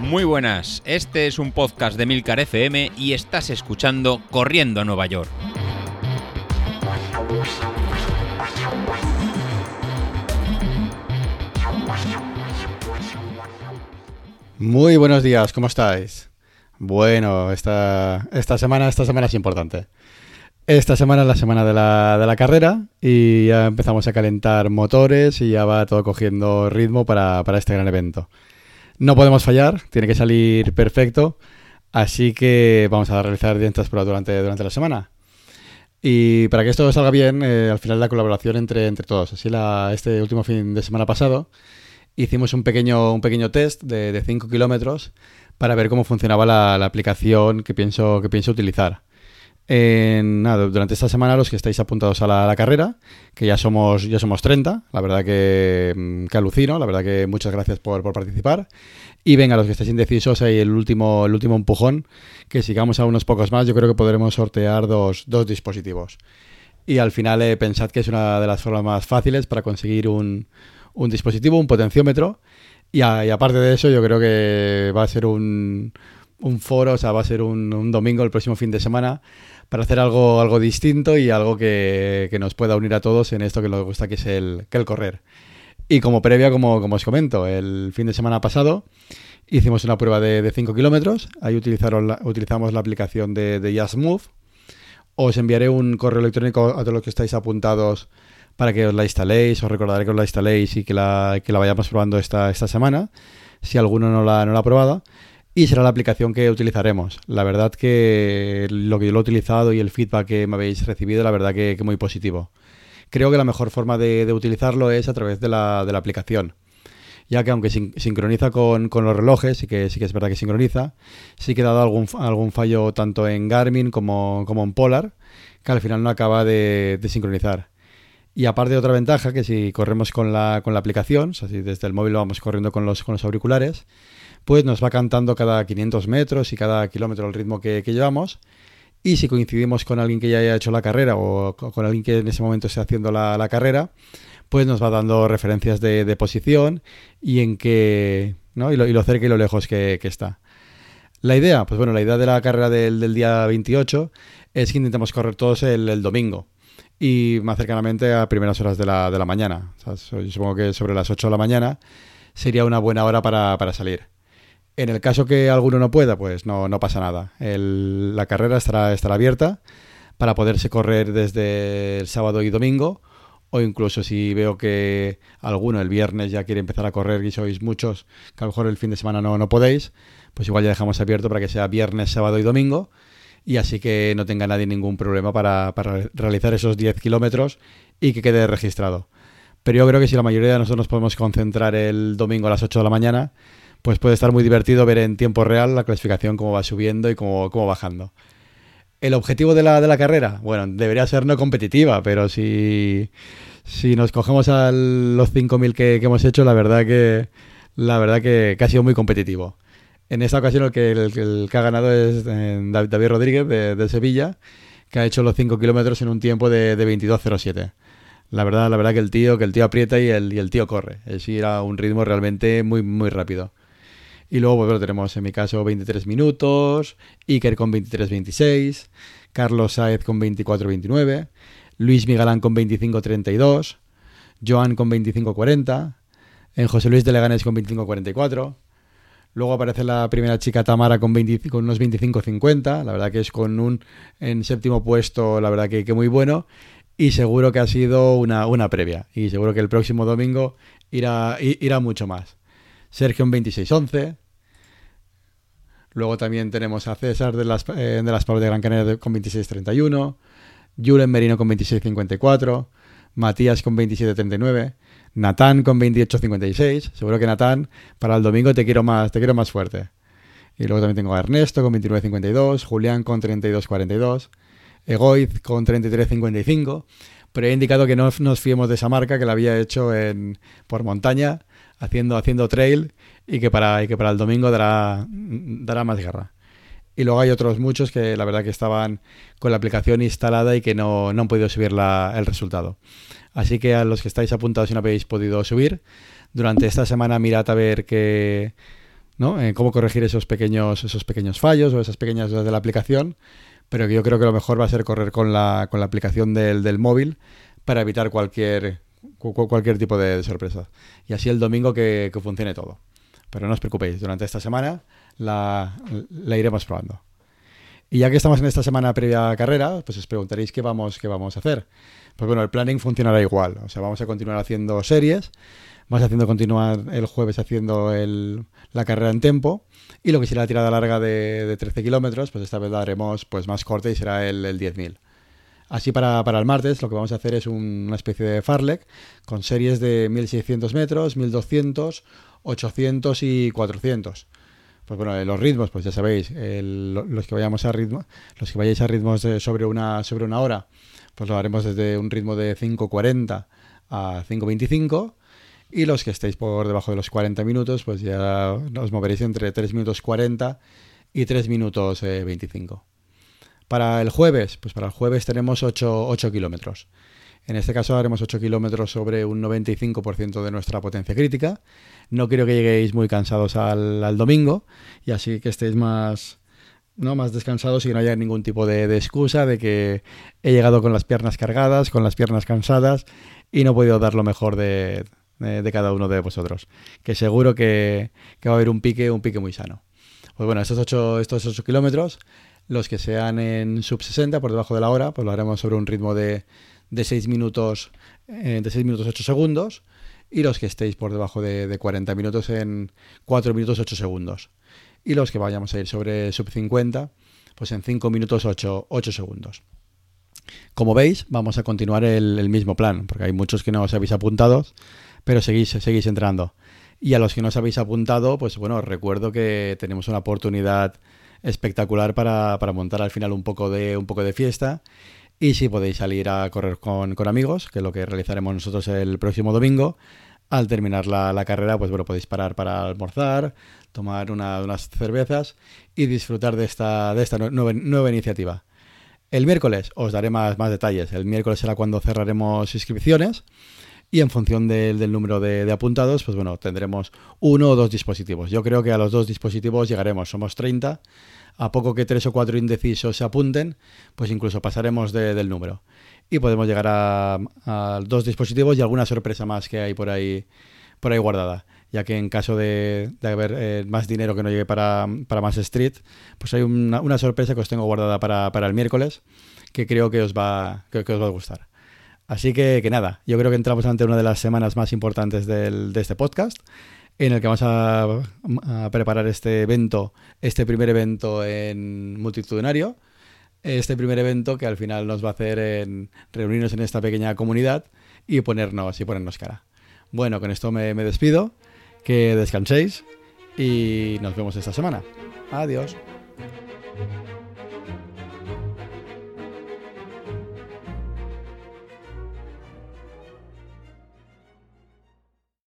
Muy buenas, este es un podcast de Milcar FM y estás escuchando Corriendo a Nueva York. Muy buenos días, ¿cómo estáis? Bueno, esta, esta semana, esta semana es importante. Esta semana es la semana de la, de la carrera y ya empezamos a calentar motores y ya va todo cogiendo ritmo para, para este gran evento. No podemos fallar, tiene que salir perfecto, así que vamos a realizar distintas pruebas durante, durante la semana. Y para que esto salga bien, eh, al final la colaboración entre, entre todos. Así este último fin de semana pasado hicimos un pequeño, un pequeño test de 5 kilómetros para ver cómo funcionaba la, la, aplicación que pienso, que pienso utilizar nada, durante esta semana los que estáis apuntados a la, carrera, que ya somos, ya somos 30, la verdad que, mm, que alucino, la verdad que muchas gracias por, participar. Y venga, los que estáis indecisos, hay el último, el último empujón, que sigamos a unos pocos más, yo creo que podremos sortear dos, dispositivos. Y al final eh, pensad que es una de las formas más fáciles para conseguir un, un dispositivo, un potenciómetro. Y, y aparte de eso, yo creo que va a ser un, un foro, o sea, va a ser un, un domingo, el próximo fin de semana, para hacer algo, algo distinto y algo que, nos pueda unir a todos en esto que nos gusta, que es el, que el correr. Y como previa, como, como os comento, el fin de semana pasado hicimos una prueba de 5 kilómetros. Ahí utilizaron utilizamos la aplicación de, de Move. Os enviaré un correo electrónico a todos los que estáis apuntados para que os la instaléis. Os recordaré que os la instaléis y que la, que la vayamos probando esta, esta semana, si alguno no la, no la ha probado y será la aplicación que utilizaremos. La verdad que lo que yo lo he utilizado y el feedback que me habéis recibido, la verdad que, muy positivo. Creo que la mejor forma de, utilizarlo es a través de la, aplicación. Ya que aunque sincroniza con, los relojes, sí que, sí que es verdad que sincroniza, sí que ha dado algún, algún fallo tanto en Garmin como, como en Polar, que al final no acaba de, sincronizar. Y aparte de otra ventaja, que si corremos con la, con la aplicación, o sea, desde el móvil vamos corriendo con los, con los auriculares, pues nos va cantando cada 500 metros y cada kilómetro el ritmo que, llevamos. Y si coincidimos con alguien que ya haya hecho la carrera o con alguien que en ese momento esté haciendo la, carrera, pues nos va dando referencias de, posición y en qué, ¿no? Y lo, cerca y lo lejos que, está. La idea, pues bueno, la idea de la carrera del, día 28 es que intentamos correr todos el, domingo y más cercanamente a primeras horas de la, mañana. yo supongo que sobre las 8 de la mañana sería una buena hora para salir. En el caso que alguno no pueda, pues no, no pasa nada. la carrera estará, estará abierta para poderse correr desde el sábado y domingo o incluso si veo que alguno el viernes ya quiere empezar a correr y sois muchos, que a lo mejor el fin de semana no, no podéis, pues igual ya dejamos abierto para que sea viernes, sábado y domingo y así que no tenga nadie ningún problema para, para realizar esos 10 kilómetros y que quede registrado. Pero yo creo que si la mayoría de nosotros nos podemos concentrar el domingo a las 8 de la mañana, pues puede estar muy divertido ver en tiempo real la clasificación cómo va subiendo y cómo, cómo bajando. El objetivo de la, de la carrera, bueno, debería ser no competitiva, pero si, si nos cogemos a los 5.000 que, que hemos hecho, la verdad que la verdad que, ha sido muy competitivo. En esta ocasión el que, el, que ha ganado es eh, David Rodríguez de, Sevilla, que ha hecho los 5 kilómetros en un tiempo de, de 22.07. La verdad, la verdad que el tío, que el tío aprieta y el, el tío corre. Es ir a un ritmo realmente muy, muy rápido. Y luego, pues, tenemos en mi caso 23 minutos, Iker con 23-26, Carlos Saez con 24-29, Luis Migalán con 25-32, Joan con 25-40, en José Luis de Leganés con 25-44. Luego aparece la primera chica Tamara con, con unos 25-50, la verdad que es con un en séptimo puesto, la verdad que, que muy bueno. Y seguro que ha sido una, una, previa. Y seguro que el próximo domingo irá, irá mucho más. Sergio en 26-11. Luego también tenemos a César de las, eh, de las Pablos de Gran Canaria con 26-31. Julen Merino con 26-54. Matías con 27-39. Natán con 28-56. Seguro que Natán, para el domingo te quiero más, te quiero más fuerte. Y luego también tengo a Ernesto con 29-52. Julián con 32-42. Egoiz con 33-55. Pero he indicado que no nos fiemos de esa marca que la había hecho en, por montaña haciendo, haciendo trail y que para, y que para el domingo dará, dará más guerra. Y luego hay otros muchos que la verdad que estaban con la aplicación instalada y que no, no han podido subir la, el resultado. Así que a los que estáis apuntados y no habéis podido subir, Durante esta semana mirad a ver qué, ¿no? Eh, cómo corregir esos pequeños, esos pequeños fallos o esas pequeñas dudas de la aplicación. Pero yo creo que lo mejor va a ser correr con la, con la aplicación del, del móvil para evitar cualquier, cualquier tipo de, sorpresa. Y así el domingo que, funcione todo. Pero no os preocupéis, durante esta semana la, la, iremos probando. Y ya que estamos en esta semana previa a carrera, pues os preguntaréis qué vamos, qué vamos a hacer. Pues bueno, el planning funcionará igual. O sea, vamos a continuar haciendo series, vamos haciendo continuar el jueves haciendo el, la carrera en tempo. Y lo que será la tirada larga de, de 13 kilómetros, pues esta vez la haremos pues, más corta y será el, el 10.000. Así para, para, el martes lo que vamos a hacer es un, una especie de farlek con series de 1600 metros, 1200, 800 y 400. Pues bueno, los ritmos, pues ya sabéis, el, los que vayamos a ritmo, los que vayáis a ritmos de sobre una sobre una hora, pues lo haremos desde un ritmo de 5.40 a 5.25 y los que estéis por debajo de los 40 minutos, pues ya os moveréis entre 3 minutos 40 y 3 minutos eh, 25. Para el jueves, pues para el jueves tenemos 8, 8 kilómetros. En este caso haremos 8 kilómetros sobre un 95% de nuestra potencia crítica. No quiero que lleguéis muy cansados al, domingo y así que estéis más, ¿no? más descansados y no haya ningún tipo de, excusa de que he llegado con las piernas cargadas, con las piernas cansadas y no he podido dar lo mejor de, de, cada uno de vosotros. Que seguro que, que, va a haber un pique, un pique muy sano. Pues bueno, estos 8, estos 8 kilómetros los que sean en sub 60, por debajo de la hora, pues lo haremos sobre un ritmo de, de 6 minutos, eh, de 6 minutos 8 segundos. Y los que estéis por debajo de, de 40 minutos en 4 minutos 8 segundos. Y los que vayamos a ir sobre sub 50, pues en 5 minutos 8, 8 segundos. Como veis, vamos a continuar el, mismo plan, porque hay muchos que no os habéis apuntado, pero seguís, seguís entrando. Y a los que no os habéis apuntado, pues bueno, recuerdo que tenemos una oportunidad espectacular para, para, montar al final un poco de, un poco de fiesta. Y si podéis salir a correr con, con, amigos, que es lo que realizaremos nosotros el próximo domingo, al terminar la, la carrera, pues bueno, podéis parar para almorzar, tomar una, unas cervezas y disfrutar de esta, de esta nueva, nueva iniciativa. El miércoles os daré más, más detalles. El miércoles será cuando cerraremos inscripciones y en función de, del número de, apuntados, pues bueno, tendremos uno o dos dispositivos. Yo creo que a los dos dispositivos llegaremos, somos 30, a poco que tres o cuatro indecisos se apunten, pues incluso pasaremos de, del número. Y podemos llegar a, dos dispositivos y alguna sorpresa más que hay por ahí, por ahí guardada. Ya que en caso de, haber eh, más dinero que no llegue para, para más Street, pues hay una, una, sorpresa que os tengo guardada para, para el miércoles que creo que os va, que os va a gustar. Así que, que, nada, yo creo que entramos ante una de las semanas más importantes del, de este podcast, en el que vamos a, preparar este evento, este primer evento en multitudinario, este primer evento que al final nos va a hacer en reunirnos en esta pequeña comunidad y ponernos, y ponernos cara. Bueno, con esto me, me despido, que descanséis y nos vemos esta semana. Adiós.